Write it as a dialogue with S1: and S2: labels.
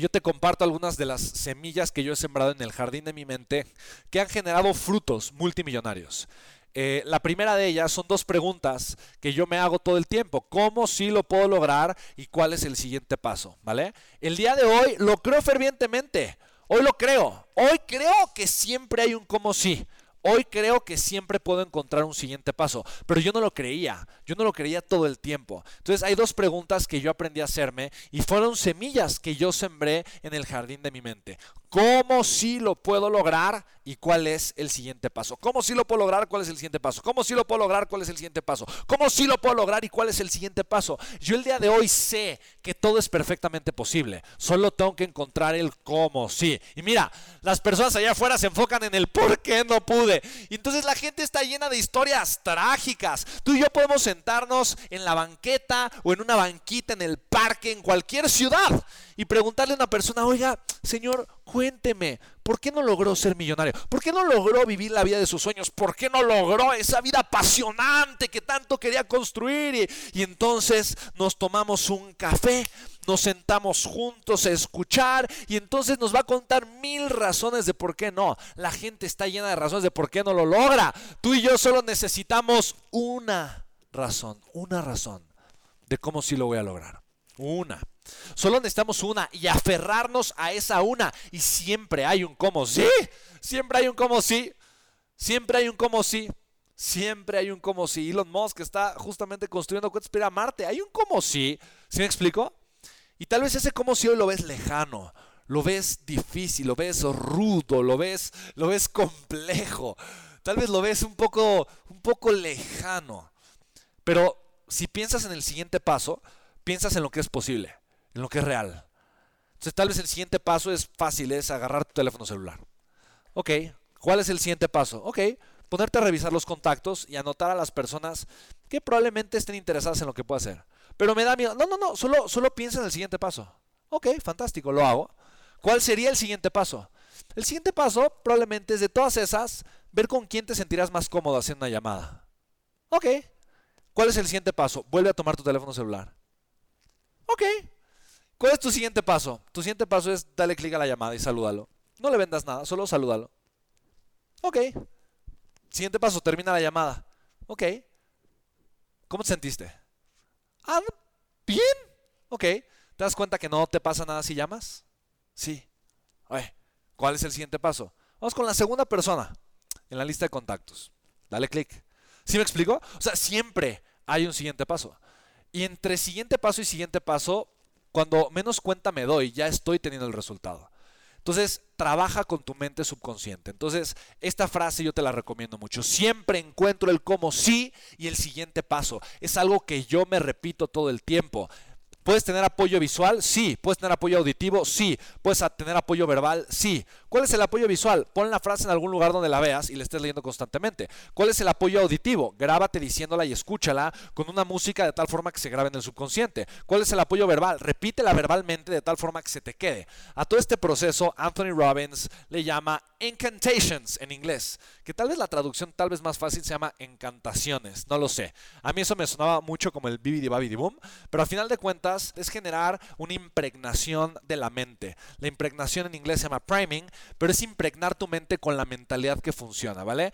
S1: yo te comparto algunas de las semillas que yo he sembrado en el jardín de mi mente que han generado frutos multimillonarios. Eh, la primera de ellas son dos preguntas que yo me hago todo el tiempo. ¿Cómo sí lo puedo lograr y cuál es el siguiente paso? ¿Vale? El día de hoy lo creo fervientemente. Hoy lo creo. Hoy creo que siempre hay un cómo sí. Hoy creo que siempre puedo encontrar un siguiente paso, pero yo no lo creía, yo no lo creía todo el tiempo. Entonces hay dos preguntas que yo aprendí a hacerme y fueron semillas que yo sembré en el jardín de mi mente. ¿Cómo sí lo puedo lograr y cuál es el siguiente paso? ¿Cómo sí lo puedo lograr? ¿Cuál es el siguiente paso? ¿Cómo sí lo puedo lograr? ¿Cuál es el siguiente paso? ¿Cómo sí lo puedo lograr y cuál es el siguiente paso? Yo el día de hoy sé que todo es perfectamente posible. Solo tengo que encontrar el cómo sí. Y mira, las personas allá afuera se enfocan en el por qué no pude. Y entonces la gente está llena de historias trágicas. Tú y yo podemos sentarnos en la banqueta o en una banquita en el parque en cualquier ciudad y preguntarle a una persona, oiga, señor, cuénteme, ¿por qué no logró ser millonario? ¿Por qué no logró vivir la vida de sus sueños? ¿Por qué no logró esa vida apasionante que tanto quería construir? Y, entonces nos tomamos un café, nos sentamos juntos a escuchar y entonces nos va a contar mil razones de por qué no. La gente está llena de razones de por qué no lo logra. Tú y yo solo necesitamos una razón, una razón de cómo sí lo voy a lograr. Una. Solo necesitamos una y aferrarnos a esa una. Y siempre hay un como sí. Siempre hay un como sí. Siempre hay un como sí. Siempre hay un como sí. Elon Musk está justamente construyendo cohetes para Marte. Hay un como sí. ¿Sí me explico? Y tal vez ese como sí hoy lo ves lejano. Lo ves difícil, lo ves rudo, lo ves, lo ves complejo. Tal vez lo ves un poco, un poco lejano. Pero si piensas en el siguiente paso, piensas en lo que es posible en lo que es real. Entonces tal vez el siguiente paso es fácil, es agarrar tu teléfono celular. Ok, ¿cuál es el siguiente paso? Ok, ponerte a revisar los contactos y anotar a las personas que probablemente estén interesadas en lo que pueda hacer. Pero me da miedo. No, no, no, solo, solo piensa en el siguiente paso. Ok, fantástico, lo hago. ¿Cuál sería el siguiente paso? El siguiente paso probablemente es de todas esas, ver con quién te sentirás más cómodo haciendo una llamada. Ok. ¿Cuál es el siguiente paso? Vuelve a tomar tu teléfono celular. Ok. ¿Cuál es tu siguiente paso? Tu siguiente paso es darle clic a la llamada y salúdalo. No le vendas nada, solo salúdalo. Ok. Siguiente paso, termina la llamada. Ok. ¿Cómo te sentiste? Ah, bien. Ok. ¿Te das cuenta que no te pasa nada si llamas? Sí. Oye, ¿cuál es el siguiente paso? Vamos con la segunda persona en la lista de contactos. Dale clic. ¿Sí me explico? O sea, siempre hay un siguiente paso. Y entre siguiente paso y siguiente paso cuando menos cuenta me doy, ya estoy teniendo el resultado. Entonces, trabaja con tu mente subconsciente. Entonces, esta frase yo te la recomiendo mucho. Siempre encuentro el cómo sí y el siguiente paso. Es algo que yo me repito todo el tiempo. ¿Puedes tener apoyo visual? Sí. ¿Puedes tener apoyo auditivo? Sí. ¿Puedes tener apoyo verbal? Sí. ¿Cuál es el apoyo visual? Pon la frase en algún lugar donde la veas y la estés leyendo constantemente. ¿Cuál es el apoyo auditivo? Grábate diciéndola y escúchala con una música de tal forma que se grabe en el subconsciente. ¿Cuál es el apoyo verbal? Repítela verbalmente de tal forma que se te quede. A todo este proceso, Anthony Robbins le llama incantations en inglés, que tal vez la traducción tal vez más fácil se llama encantaciones, no lo sé. A mí eso me sonaba mucho como el bibidi babidi boom, pero al final de cuentas es generar una impregnación de la mente. La impregnación en inglés se llama priming, pero es impregnar tu mente con la mentalidad que funciona, ¿vale?